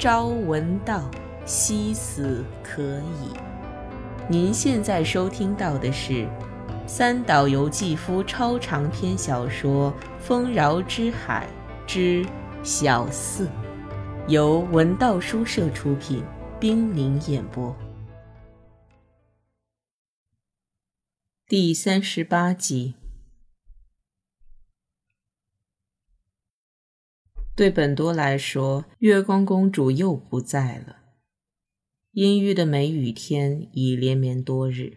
朝闻道，夕死可矣。您现在收听到的是三岛由纪夫超长篇小说《丰饶之海之小四》，由文道书社出品，冰凌演播，第三十八集。对本多来说，月光公主又不在了。阴郁的梅雨天已连绵多日。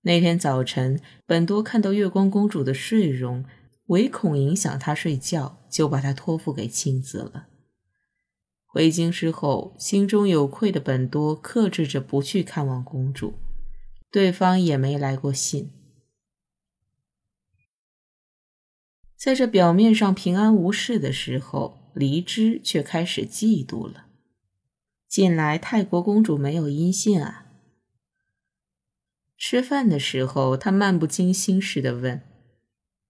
那天早晨，本多看到月光公主的睡容，唯恐影响她睡觉，就把她托付给庆子了。回京之后，心中有愧的本多克制着不去看望公主，对方也没来过信。在这表面上平安无事的时候，黎之却开始嫉妒了。近来泰国公主没有音信啊。吃饭的时候，他漫不经心似的问，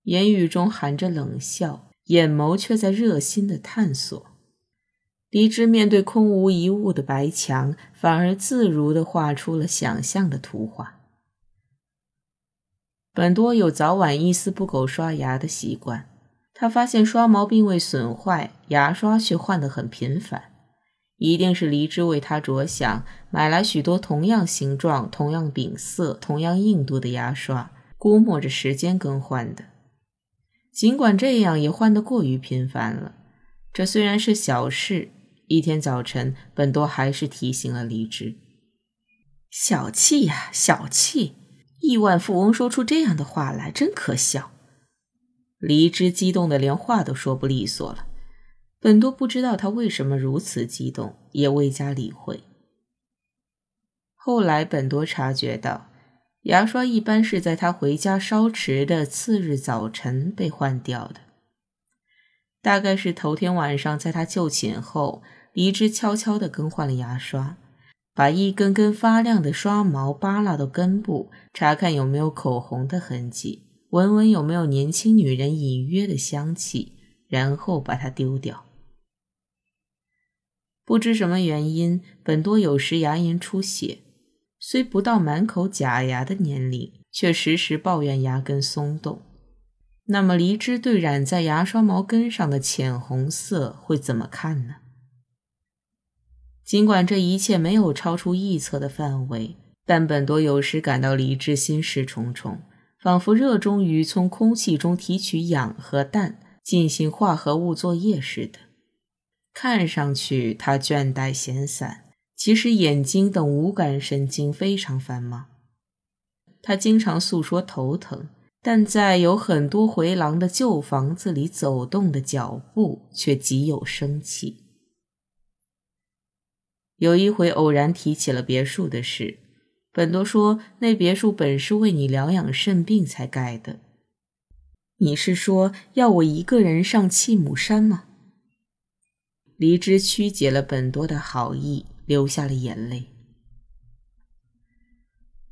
言语中含着冷笑，眼眸却在热心的探索。黎之面对空无一物的白墙，反而自如的画出了想象的图画。本多有早晚一丝不苟刷牙的习惯，他发现刷毛并未损坏，牙刷却换得很频繁，一定是黎之为他着想，买来许多同样形状、同样柄色、同样硬度的牙刷，估摸着时间更换的。尽管这样，也换得过于频繁了。这虽然是小事，一天早晨，本多还是提醒了黎之：“小气呀，小气。”亿万富翁说出这样的话来，真可笑。黎之激动的连话都说不利索了。本多不知道他为什么如此激动，也未加理会。后来，本多察觉到，牙刷一般是在他回家稍迟的次日早晨被换掉的。大概是头天晚上在他就寝后，黎之悄悄地更换了牙刷。把一根根发亮的刷毛扒拉到根部，查看有没有口红的痕迹，闻闻有没有年轻女人隐约的香气，然后把它丢掉。不知什么原因，本多有时牙龈出血，虽不到满口假牙的年龄，却时时抱怨牙根松动。那么，梨枝对染在牙刷毛根上的浅红色会怎么看呢？尽管这一切没有超出臆测的范围，但本多有时感到理智心事重重，仿佛热衷于从空气中提取氧和氮进行化合物作业似的。看上去他倦怠闲散，其实眼睛等五感神经非常繁忙。他经常诉说头疼，但在有很多回廊的旧房子里走动的脚步却极有生气。有一回偶然提起了别墅的事，本多说那别墅本是为你疗养肾病才盖的。你是说要我一个人上弃母山吗？黎之曲解了本多的好意，流下了眼泪。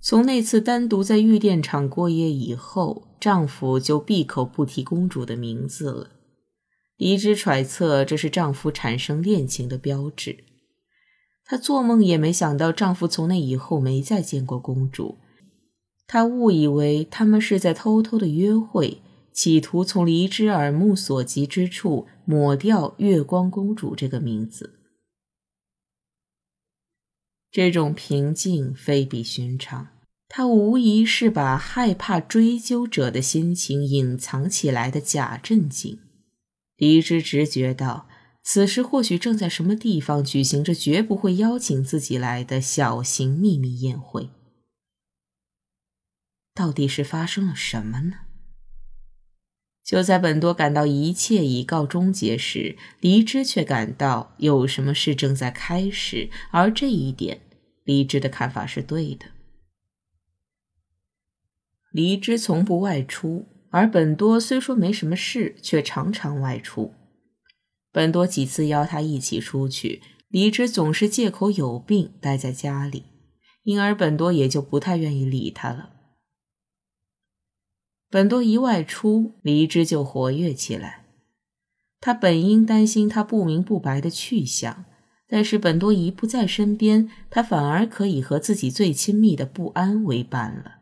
从那次单独在玉电厂过夜以后，丈夫就闭口不提公主的名字了。黎之揣测这是丈夫产生恋情的标志。她做梦也没想到，丈夫从那以后没再见过公主。她误以为他们是在偷偷的约会，企图从离之耳目所及之处抹掉“月光公主”这个名字。这种平静非比寻常，她无疑是把害怕追究者的心情隐藏起来的假镇静。离之直觉到。此时或许正在什么地方举行着绝不会邀请自己来的小型秘密宴会。到底是发生了什么呢？就在本多感到一切已告终结时，黎之却感到有什么事正在开始，而这一点，黎之的看法是对的。黎之从不外出，而本多虽说没什么事，却常常外出。本多几次邀他一起出去，黎之总是借口有病待在家里，因而本多也就不太愿意理他了。本多一外出，黎之就活跃起来。他本应担心他不明不白的去向，但是本多一不在身边，他反而可以和自己最亲密的不安为伴了。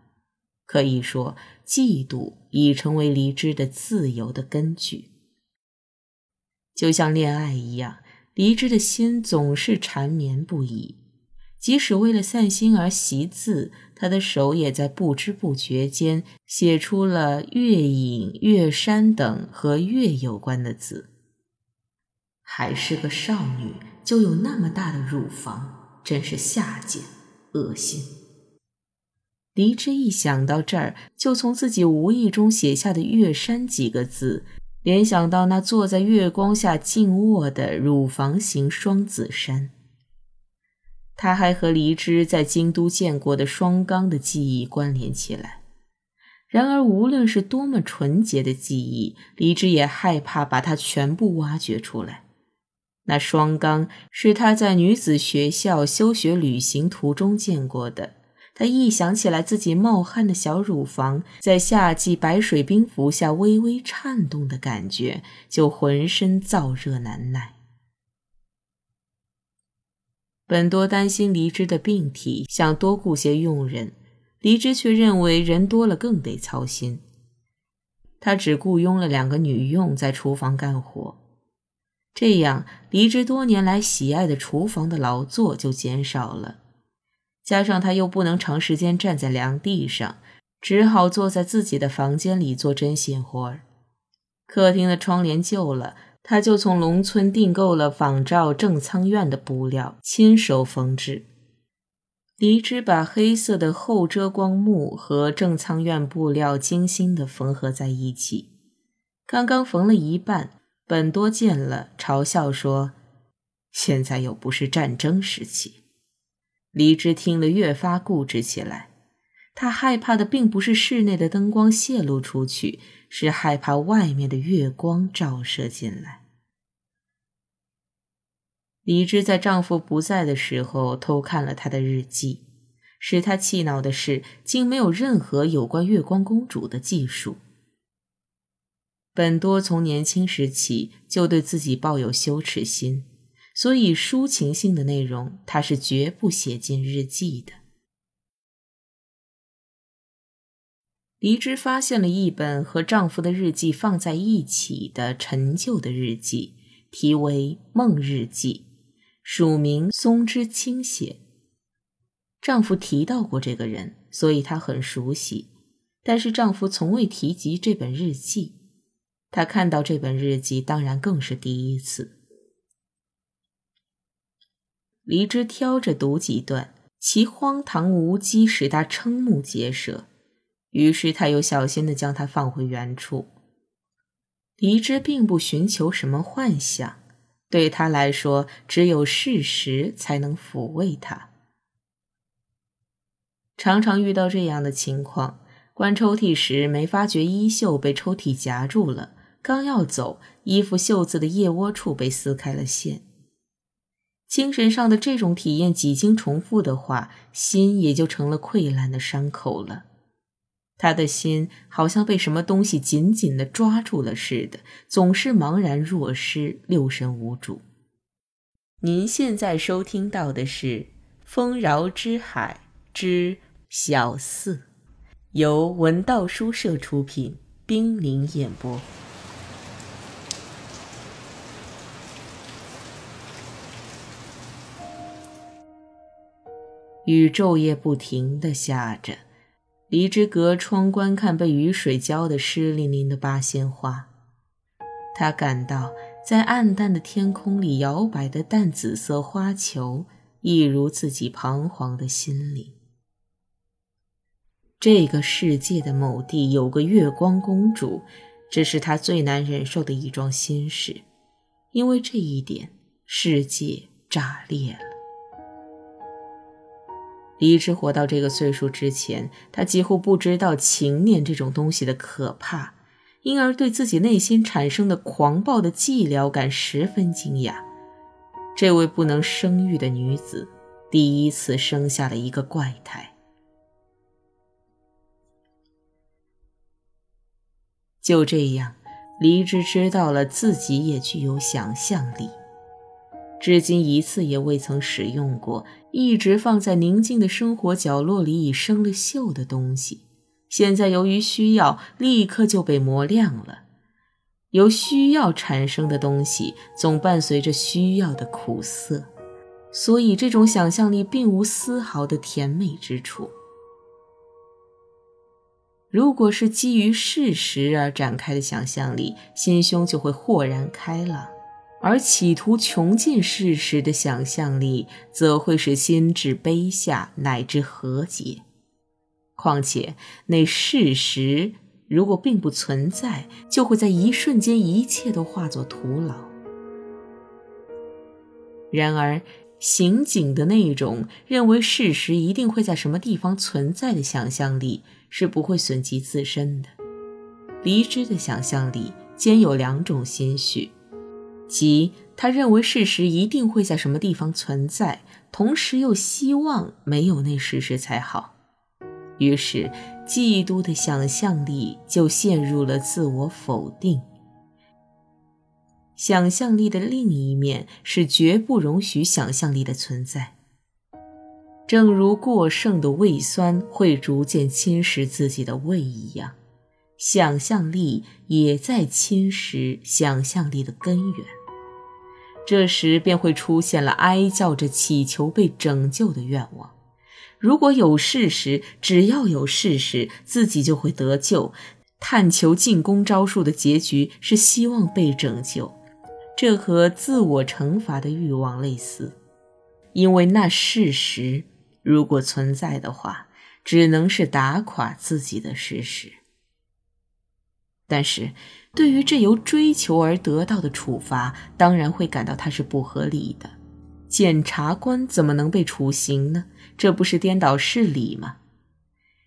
可以说，嫉妒已成为离之的自由的根据。就像恋爱一样，离之的心总是缠绵不已。即使为了散心而习字，他的手也在不知不觉间写出了月影、月山等和月有关的字。还是个少女，就有那么大的乳房，真是下贱、恶心。黎之一想到这儿，就从自己无意中写下的“月山”几个字，联想到那坐在月光下静卧的乳房型双子山。他还和黎之在京都见过的双缸的记忆关联起来。然而，无论是多么纯洁的记忆，黎之也害怕把它全部挖掘出来。那双缸是他在女子学校休学旅行途中见过的。他一想起来自己冒汗的小乳房在夏季白水冰服下微微颤动的感觉，就浑身燥热难耐。本多担心离之的病体，想多雇些佣人，离之却认为人多了更得操心。他只雇佣了两个女佣在厨房干活。这样，离之多年来喜爱的厨房的劳作就减少了。加上他又不能长时间站在凉地上，只好坐在自己的房间里做针线活儿。客厅的窗帘旧了，他就从农村订购了仿照正仓院的布料，亲手缝制。离之把黑色的厚遮光幕和正仓院布料精心地缝合在一起，刚刚缝了一半。本多见了，嘲笑说：“现在又不是战争时期。”黎枝听了，越发固执起来。他害怕的并不是室内的灯光泄露出去，是害怕外面的月光照射进来。黎之在丈夫不在的时候偷看了他的日记，使他气恼的是，竟没有任何有关月光公主的记述。本多从年轻时起就对自己抱有羞耻心，所以抒情性的内容他是绝不写进日记的。黎之发现了一本和丈夫的日记放在一起的陈旧的日记，题为《梦日记》，署名松之清写。丈夫提到过这个人，所以她很熟悉，但是丈夫从未提及这本日记。他看到这本日记，当然更是第一次。黎之挑着读几段，其荒唐无稽使他瞠目结舌，于是他又小心地将它放回原处。黎之并不寻求什么幻想，对他来说，只有事实才能抚慰他。常常遇到这样的情况：关抽屉时没发觉衣袖被抽屉夹住了。刚要走，衣服袖子的腋窝处被撕开了线。精神上的这种体验几经重复的话，心也就成了溃烂的伤口了。他的心好像被什么东西紧紧地抓住了似的，总是茫然若失，六神无主。您现在收听到的是《丰饶之海之小四》，由文道书社出品，冰凌演播。雨昼夜不停地下着，离之隔窗观看被雨水浇得湿淋淋的八仙花。他感到，在暗淡的天空里摇摆的淡紫色花球，一如自己彷徨的心灵。这个世界的某地有个月光公主，这是他最难忍受的一桩心事，因为这一点，世界炸裂了。离之活到这个岁数之前，他几乎不知道情念这种东西的可怕，因而对自己内心产生的狂暴的寂寥感十分惊讶。这位不能生育的女子，第一次生下了一个怪胎。就这样，离之知道了自己也具有想象力。至今一次也未曾使用过，一直放在宁静的生活角落里已生了锈的东西，现在由于需要，立刻就被磨亮了。由需要产生的东西，总伴随着需要的苦涩，所以这种想象力并无丝毫的甜美之处。如果是基于事实而展开的想象力，心胸就会豁然开朗。而企图穷尽事实的想象力，则会使心智卑下乃至和解。况且那事实如果并不存在，就会在一瞬间一切都化作徒劳。然而，刑警的那种认为事实一定会在什么地方存在的想象力，是不会损及自身的。离之的想象力兼有两种心绪。即他认为事实一定会在什么地方存在，同时又希望没有那事实才好。于是，嫉妒的想象力就陷入了自我否定。想象力的另一面是绝不容许想象力的存在，正如过剩的胃酸会逐渐侵蚀自己的胃一样，想象力也在侵蚀想象力的根源。这时便会出现了哀叫着祈求被拯救的愿望。如果有事实，只要有事实，自己就会得救。探求进攻招数的结局是希望被拯救，这和自我惩罚的欲望类似。因为那事实如果存在的话，只能是打垮自己的事实。但是。对于这由追求而得到的处罚，当然会感到它是不合理的。检察官怎么能被处刑呢？这不是颠倒事理吗？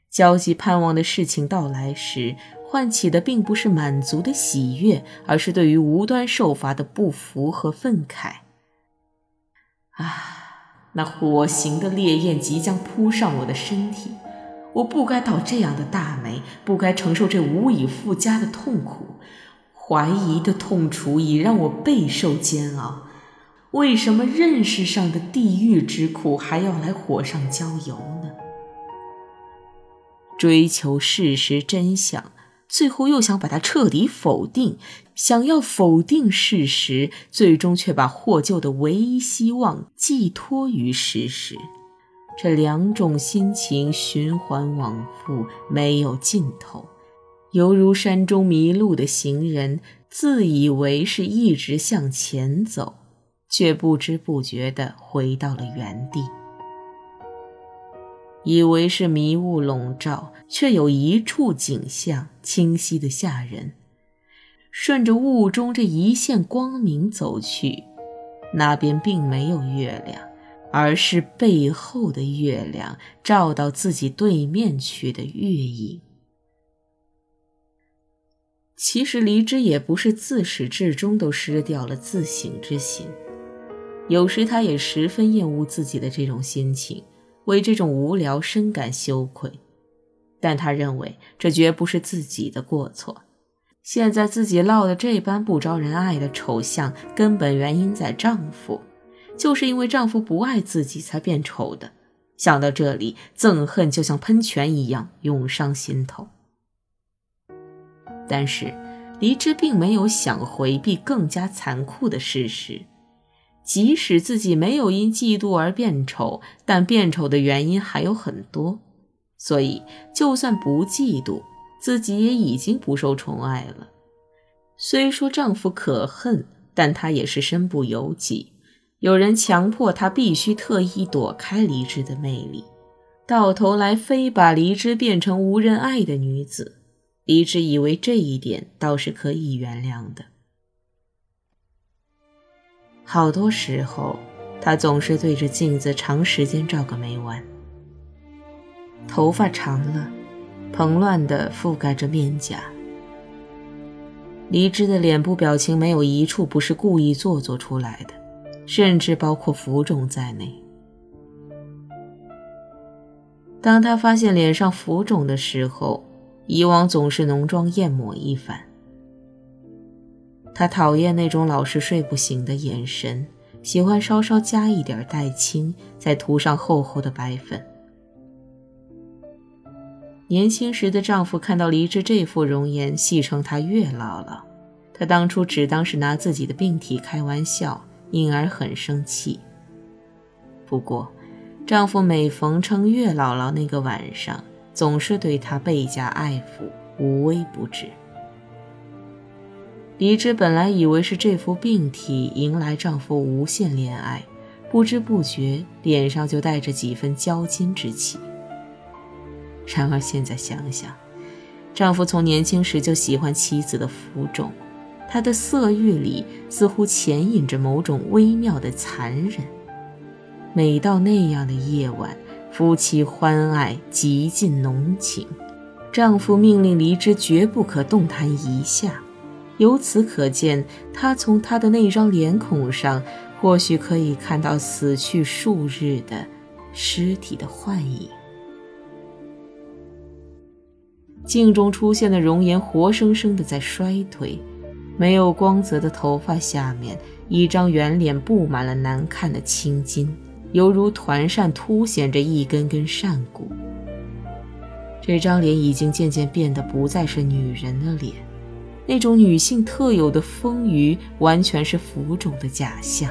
焦急盼望的事情到来时，唤起的并不是满足的喜悦，而是对于无端受罚的不服和愤慨。啊，那火刑的烈焰即将扑上我的身体。我不该倒这样的大霉，不该承受这无以复加的痛苦。怀疑的痛楚已让我备受煎熬。为什么认识上的地狱之苦还要来火上浇油呢？追求事实真相，最后又想把它彻底否定，想要否定事实，最终却把获救的唯一希望寄托于事实。这两种心情循环往复，没有尽头，犹如山中迷路的行人，自以为是一直向前走，却不知不觉地回到了原地。以为是迷雾笼罩，却有一处景象清晰的吓人。顺着雾中这一线光明走去，那边并没有月亮。而是背后的月亮照到自己对面去的月影。其实离之也不是自始至终都失掉了自省之心，有时他也十分厌恶自己的这种心情，为这种无聊深感羞愧。但他认为这绝不是自己的过错。现在自己落得这般不招人爱的丑相，根本原因在丈夫。就是因为丈夫不爱自己才变丑的。想到这里，憎恨就像喷泉一样涌上心头。但是，黎之并没有想回避更加残酷的事实：即使自己没有因嫉妒而变丑，但变丑的原因还有很多。所以，就算不嫉妒，自己也已经不受宠爱了。虽说丈夫可恨，但她也是身不由己。有人强迫他必须特意躲开黎之的魅力，到头来非把黎之变成无人爱的女子。黎之以为这一点倒是可以原谅的。好多时候，她总是对着镜子长时间照个没完。头发长了，蓬乱地覆盖着面颊。黎之的脸部表情没有一处不是故意做作出来的。甚至包括浮肿在内。当他发现脸上浮肿的时候，以往总是浓妆艳抹一番。他讨厌那种老是睡不醒的眼神，喜欢稍稍加一点黛青，再涂上厚厚的白粉。年轻时的丈夫看到黎枝这副容颜，戏称她月姥姥。她当初只当是拿自己的病体开玩笑，因而很生气。不过，丈夫每逢称月姥姥那个晚上，总是对她倍加爱抚，无微不至。李枝本来以为是这副病体迎来丈夫无限恋爱，不知不觉脸上就带着几分娇矜之气。然而现在想想，丈夫从年轻时就喜欢妻子的浮肿，他的色欲里似乎潜隐着某种微妙的残忍。每到那样的夜晚，夫妻欢爱，极尽浓情，丈夫命令黎之绝不可动弹一下。由此可见，他从他的那张脸孔上，或许可以看到死去数日的尸体的幻影。镜中出现的容颜，活生生的在衰退。没有光泽的头发下面，一张圆脸布满了难看的青筋，犹如团扇凸显着一根根扇骨。这张脸已经渐渐变得不再是女人的脸。那种女性特有的丰腴，完全是浮肿的假象。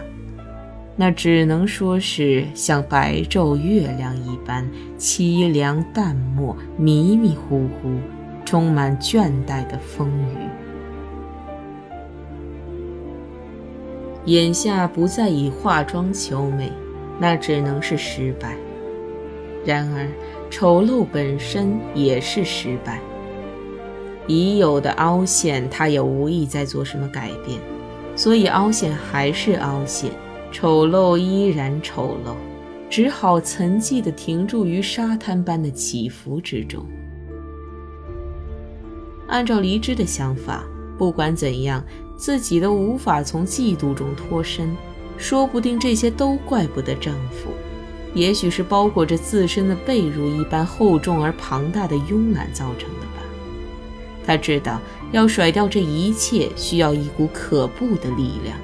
那只能说是像白昼月亮一般凄凉淡漠、迷迷糊糊、充满倦怠的丰腴。眼下不再以化妆求美，那只能是失败。然而，丑陋本身也是失败。已有的凹陷，他也无意再做什么改变，所以凹陷还是凹陷，丑陋依然丑陋，只好沉寂地停驻于沙滩般的起伏之中。按照黎枝的想法，不管怎样，自己都无法从嫉妒中脱身，说不定这些都怪不得丈夫，也许是包裹着自身的被褥一般厚重而庞大的慵懒造成的吧。他知道要甩掉这一切需要一股可怖的力量，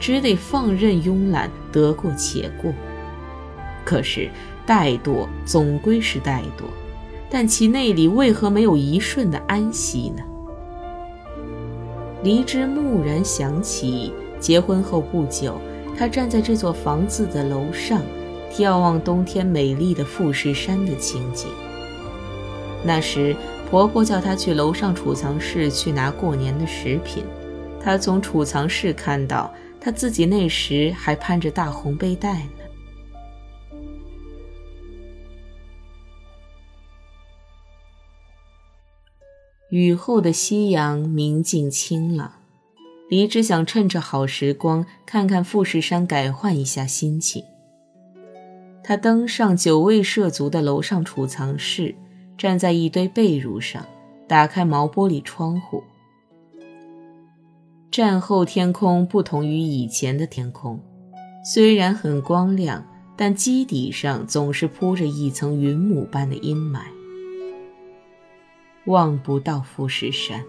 只得放任慵懒，得过且过。可是怠惰总归是怠惰，但其内里为何没有一瞬的安息呢？黎枝蓦然想起，结婚后不久，她站在这座房子的楼上，眺望冬天美丽的富士山的情景。那时。婆婆叫她去楼上储藏室去拿过年的食品，她从储藏室看到，她自己那时还攀着大红背带呢。雨后的夕阳明净清朗，黎枝想趁着好时光看看富士山，改换一下心情。他登上久未涉足的楼上储藏室。站在一堆被褥上，打开毛玻璃窗户。战后天空不同于以前的天空，虽然很光亮，但基底上总是铺着一层云母般的阴霾，望不到富士山。